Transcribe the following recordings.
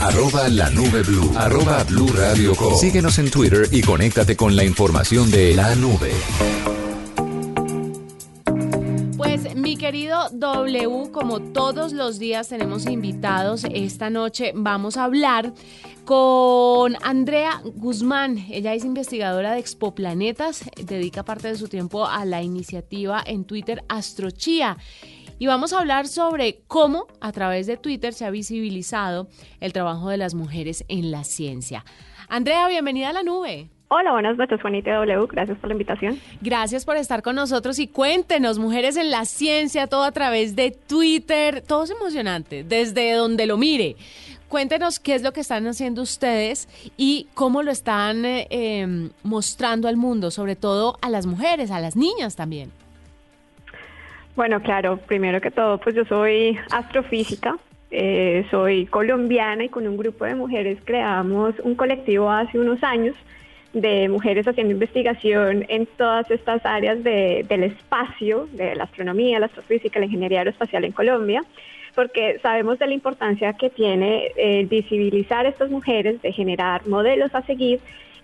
arroba la nube blue, arroba blue radio com. Síguenos en Twitter y conéctate con la información de la nube. Pues mi querido W, como todos los días tenemos invitados, esta noche vamos a hablar con Andrea Guzmán. Ella es investigadora de Expoplanetas, dedica parte de su tiempo a la iniciativa en Twitter Astrochía. Y vamos a hablar sobre cómo a través de Twitter se ha visibilizado el trabajo de las mujeres en la ciencia. Andrea, bienvenida a la nube. Hola, buenas noches, Juanita W. Gracias por la invitación. Gracias por estar con nosotros y cuéntenos, mujeres en la ciencia, todo a través de Twitter, todo es emocionante, desde donde lo mire. Cuéntenos qué es lo que están haciendo ustedes y cómo lo están eh, em, mostrando al mundo, sobre todo a las mujeres, a las niñas también. Bueno, claro, primero que todo, pues yo soy astrofísica, eh, soy colombiana y con un grupo de mujeres creamos un colectivo hace unos años de mujeres haciendo investigación en todas estas áreas del espacio, de la astronomía, la astrofísica, la ingeniería aeroespacial en Colombia porque sabemos de la importancia que tiene eh, visibilizar a estas mujeres, de generar modelos a seguir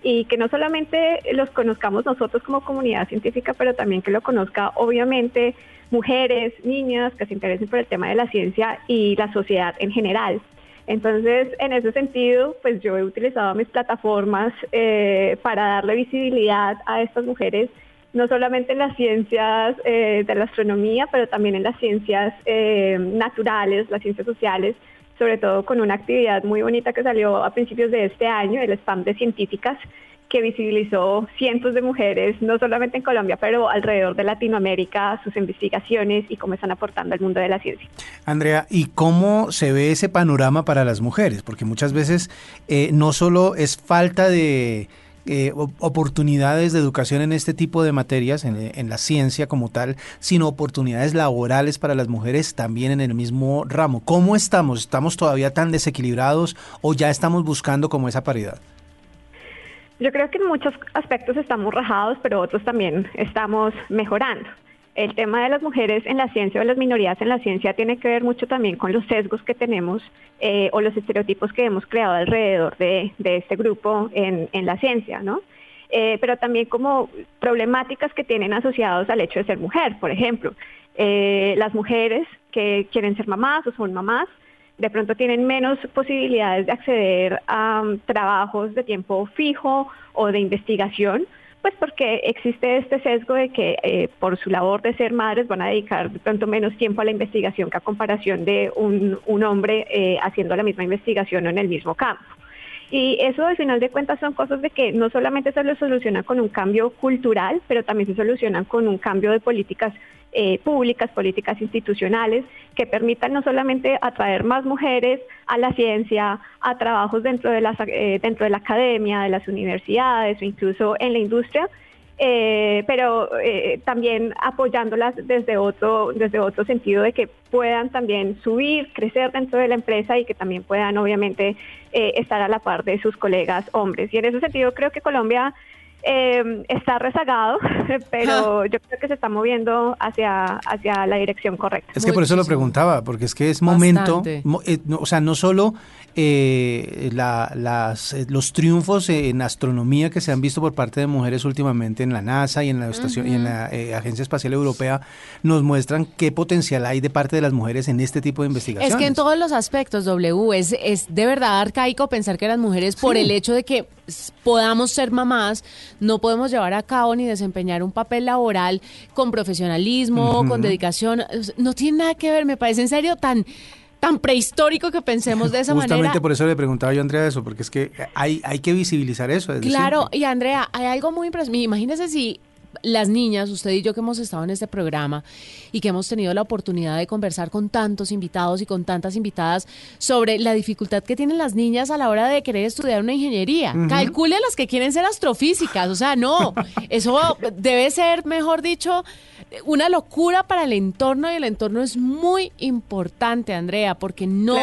y que no solamente los conozcamos nosotros como comunidad científica, pero también que lo conozca obviamente mujeres, niñas que se interesen por el tema de la ciencia y la sociedad en general. Entonces, en ese sentido, pues yo he utilizado mis plataformas eh, para darle visibilidad a estas mujeres no solamente en las ciencias eh, de la astronomía, pero también en las ciencias eh, naturales, las ciencias sociales, sobre todo con una actividad muy bonita que salió a principios de este año, el spam de científicas, que visibilizó cientos de mujeres, no solamente en Colombia, pero alrededor de Latinoamérica, sus investigaciones y cómo están aportando al mundo de la ciencia. Andrea, ¿y cómo se ve ese panorama para las mujeres? Porque muchas veces eh, no solo es falta de eh, oportunidades de educación en este tipo de materias, en, la ciencia como tal, sino oportunidades laborales para las mujeres también en el mismo ramo. ¿Cómo estamos? ¿Estamos todavía tan desequilibrados o ya estamos buscando como esa paridad? Yo creo que en muchos aspectos estamos rajados, pero otros también estamos mejorando el tema de las mujeres en la ciencia o las minorías en la ciencia tiene que ver mucho también con los sesgos que tenemos eh, o los estereotipos que hemos creado alrededor de, este grupo en, la ciencia, ¿no? Eh, pero también como problemáticas que tienen asociados al hecho de ser mujer, por ejemplo, eh, las mujeres que quieren ser mamás o son mamás, de pronto tienen menos posibilidades de acceder a um, trabajos de tiempo fijo o de investigación pues porque existe este sesgo de que eh, por su labor de ser madres van a dedicar de pronto menos tiempo a la investigación que a comparación de un, hombre eh, haciendo la misma investigación o en el mismo campo. Y eso al final de cuentas son cosas de que no solamente se lo soluciona con un cambio cultural, pero también se solucionan con un cambio de políticas eh, públicas, políticas institucionales, que permitan no solamente atraer más mujeres a la ciencia, a trabajos dentro de, las, eh, dentro de la academia, de las universidades o incluso en la industria, eh, pero también apoyándolas desde otro, desde otro sentido de que puedan también subir, crecer dentro de la empresa y que también puedan obviamente estar a la par de sus colegas hombres. Y en ese sentido creo que Colombia eh, está rezagado, pero yo creo que se está moviendo hacia, hacia la dirección correcta. Es que por eso lo preguntaba, porque es que es momento, eh, o sea, no solo eh, las, eh, los triunfos en astronomía que se han visto por parte de mujeres últimamente en la NASA y en la, estación, y en la Agencia Espacial Europea nos muestran qué potencial hay de parte de las mujeres en este tipo de investigaciones. Es que en todos los aspectos, W, es, es de verdad arcaico pensar que las mujeres, por el hecho de que podamos ser mamás, no podemos llevar a cabo ni desempeñar un papel laboral con profesionalismo, con dedicación. No tiene nada que ver, me parece en serio tan tan prehistórico que pensemos de esa manera. Justamente por eso le preguntaba yo a Andrea eso, porque es que hay, hay que visibilizar eso. claro, y Andrea, hay algo muy impresionante. Imagínese si las niñas, usted y yo que hemos estado en este programa y que hemos tenido la oportunidad de conversar con tantos invitados y con tantas invitadas sobre la dificultad que tienen las niñas a la hora de querer estudiar una ingeniería. Calcule las que quieren ser astrofísicas, o sea, no, eso debe ser, mejor dicho, una locura para el entorno y el entorno es muy importante, Andrea, porque no,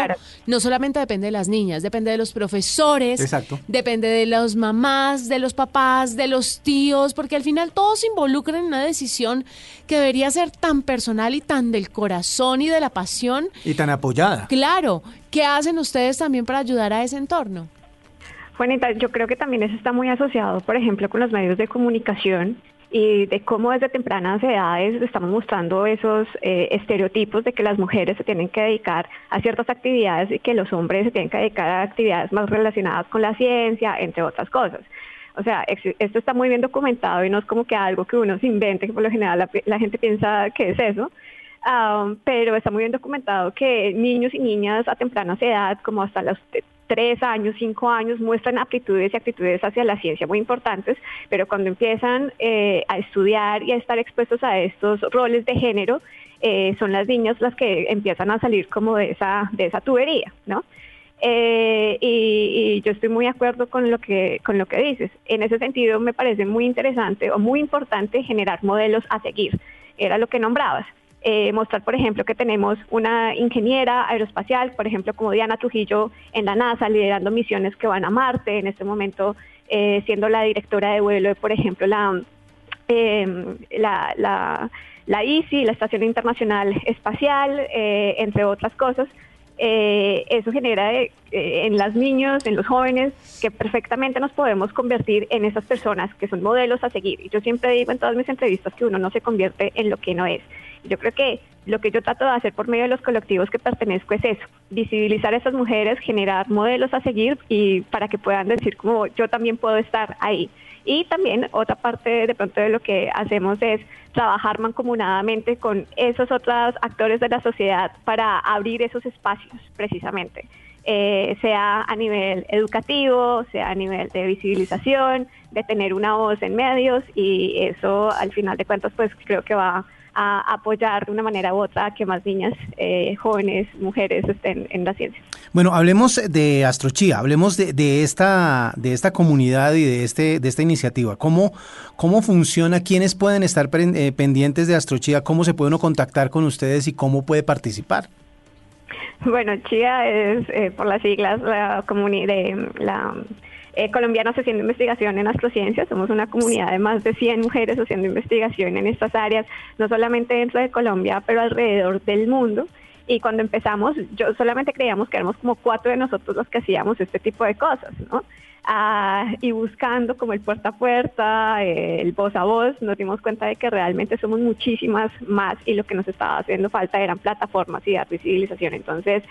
no solamente depende de las niñas, depende de los profesores, depende de las mamás, de los papás, de los tíos, porque al final todos todos se involucran en una decisión que debería ser tan personal y tan del corazón y de la pasión. Y tan apoyada. Claro. ¿Qué hacen ustedes también para ayudar a ese entorno? Juanita, yo creo que también eso está muy asociado, por ejemplo, con los medios de comunicación y de cómo desde tempranas edades estamos mostrando esos eh, estereotipos de que las mujeres se tienen que dedicar a ciertas actividades y que los hombres se tienen que dedicar a actividades más relacionadas con la ciencia, entre otras cosas. O sea, esto está muy bien documentado y no es como que algo que uno se invente, que por lo general la, gente piensa que es eso. Pero está muy bien documentado que niños y niñas a tempranas edad, como hasta los tres años, cinco años, muestran aptitudes y actitudes hacia la ciencia muy importantes, pero cuando empiezan eh, a estudiar y a estar expuestos a estos roles de género, eh, son las niñas las que empiezan a salir como de esa, de esa tubería, ¿no? Eh, y, yo estoy muy de acuerdo con lo que con lo que dices. En ese sentido, me parece muy interesante o muy importante generar modelos a seguir. Era lo que nombrabas. Eh, mostrar, por ejemplo, que tenemos una ingeniera aeroespacial, por ejemplo, como Diana Trujillo en la NASA, liderando misiones que van a Marte, en este momento eh, siendo la directora de vuelo de, por ejemplo, la, em, la, la, la, la Estación Internacional Espacial, entre otras cosas. Eso genera en las niños, en los jóvenes, que perfectamente nos podemos convertir en esas personas que son modelos a seguir. Y yo siempre digo en todas mis entrevistas que uno no se convierte en lo que no es. Yo creo que lo que yo trato de hacer por medio de los colectivos que pertenezco es eso, visibilizar a esas mujeres, generar modelos a seguir y para que puedan decir como yo también puedo estar ahí. Y también otra parte de pronto de lo que hacemos es trabajar mancomunadamente con esos otros actores de la sociedad para abrir esos espacios precisamente. Eh, sea a nivel educativo, sea a nivel de visibilización, de tener una voz en medios y eso al final de cuentas pues creo que va a apoyar de una manera u otra a que más niñas, eh, jóvenes, mujeres estén en la ciencia. Bueno, hablemos de Astrochía, hablemos de, esta, de esta comunidad y de, este, de esta iniciativa. ¿Cómo, ¿Cómo funciona? ¿Quiénes pueden estar eh, pendientes de Astrochía? ¿Cómo se puede uno contactar con ustedes y cómo puede participar? Bueno, Chía es, eh, por las siglas, la comunidad de la eh, colombianos haciendo investigación en astrociencias. Somos una comunidad de más de 100 mujeres haciendo investigación en estas áreas, no solamente dentro de Colombia, pero alrededor del mundo. Y cuando empezamos, yo solamente creíamos que éramos como cuatro de nosotros los que hacíamos este tipo de cosas, ¿no? Ah, y buscando como el puerta a puerta, el voz a voz, nos dimos cuenta de que realmente somos muchísimas más y lo que nos estaba haciendo falta eran plataformas y dar visibilización. Entonces,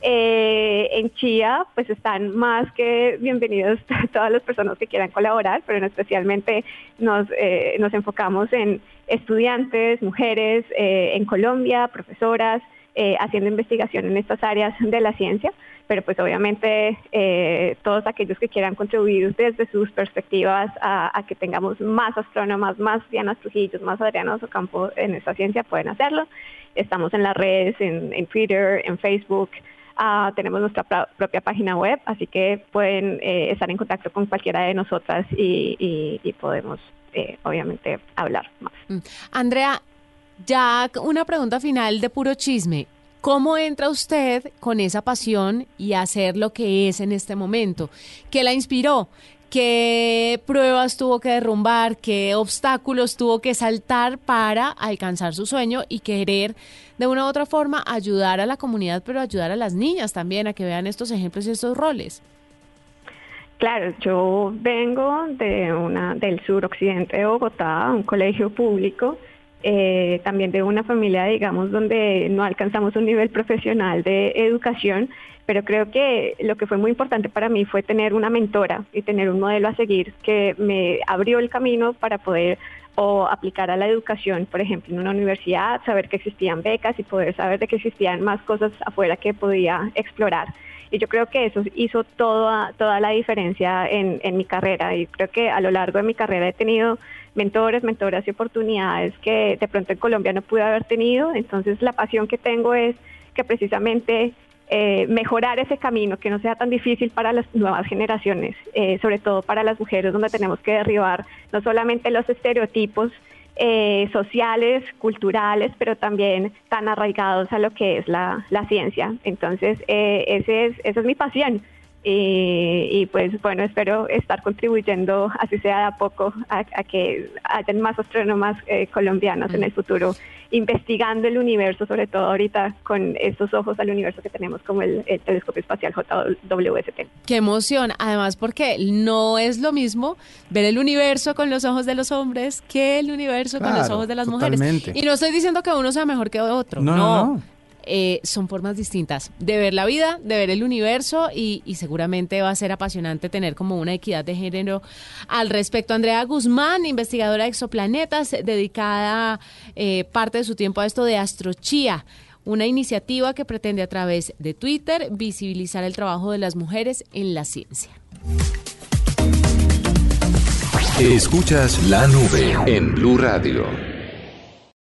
eh, en Chía, pues están más que bienvenidos todas las personas que quieran colaborar, pero especialmente nos, eh, nos enfocamos en estudiantes, mujeres eh, en Colombia, profesoras, haciendo investigación en estas áreas de la ciencia, pero pues obviamente todos aquellos que quieran contribuir desde sus perspectivas a, que tengamos más astrónomas, más Dianas Trujillos, más Adrianos Ocampo en esta ciencia pueden hacerlo. Estamos en las redes, en, Twitter, en Facebook, Ah, tenemos nuestra propia página web, así que pueden eh, estar en contacto con cualquiera de nosotras y, podemos, eh, obviamente, hablar más. Mm. Andrea, ya una pregunta final de puro chisme. ¿Cómo entra usted con esa pasión y hacer lo que es en este momento? ¿Qué la inspiró? ¿Qué pruebas tuvo que derrumbar? ¿Qué obstáculos tuvo que saltar para alcanzar su sueño y querer de una u otra forma ayudar a la comunidad, pero ayudar a las niñas también a que vean estos ejemplos y estos roles. Claro, yo vengo de una del suroccidente de Bogotá, un colegio público, eh, también de una familia, digamos, donde no alcanzamos un nivel profesional de educación, pero creo que lo que fue muy importante para mí fue tener una mentora y tener un modelo a seguir que me abrió el camino para poder o aplicar a la educación, por ejemplo, en una universidad, saber que existían becas y poder saber de que existían más cosas afuera que podía explorar. Y yo creo que eso hizo toda, toda la diferencia en, en mi carrera y creo que a lo largo de mi carrera he tenido mentores, mentoras y oportunidades que de pronto en Colombia no pude haber tenido. Entonces la pasión que tengo es que precisamente eh, mejorar ese camino, que no sea tan difícil para las nuevas generaciones, eh, sobre todo para las mujeres, donde tenemos que derribar no solamente los estereotipos eh, sociales, culturales, pero también tan arraigados a lo que es la, ciencia. Entonces, ese es, esa es mi pasión. Y pues bueno, espero estar contribuyendo, así sea de a poco, a, que hayan más astrónomas eh, colombianos en el futuro investigando el universo, sobre todo ahorita con estos ojos al universo que tenemos como el, telescopio espacial JWST. Qué emoción, además porque no es lo mismo ver el universo con los ojos de los hombres que el universo con los ojos de las mujeres. Y no estoy diciendo que uno sea mejor que otro, no. no eh, son formas distintas de ver la vida, de ver el universo y, seguramente va a ser apasionante tener como una equidad de género al respecto. Andrea Guzmán, investigadora de exoplanetas, dedicada eh, parte de su tiempo a esto de astrochía una iniciativa que pretende a través de Twitter visibilizar el trabajo de las mujeres en la ciencia. Escuchas la nube en Blue Radio.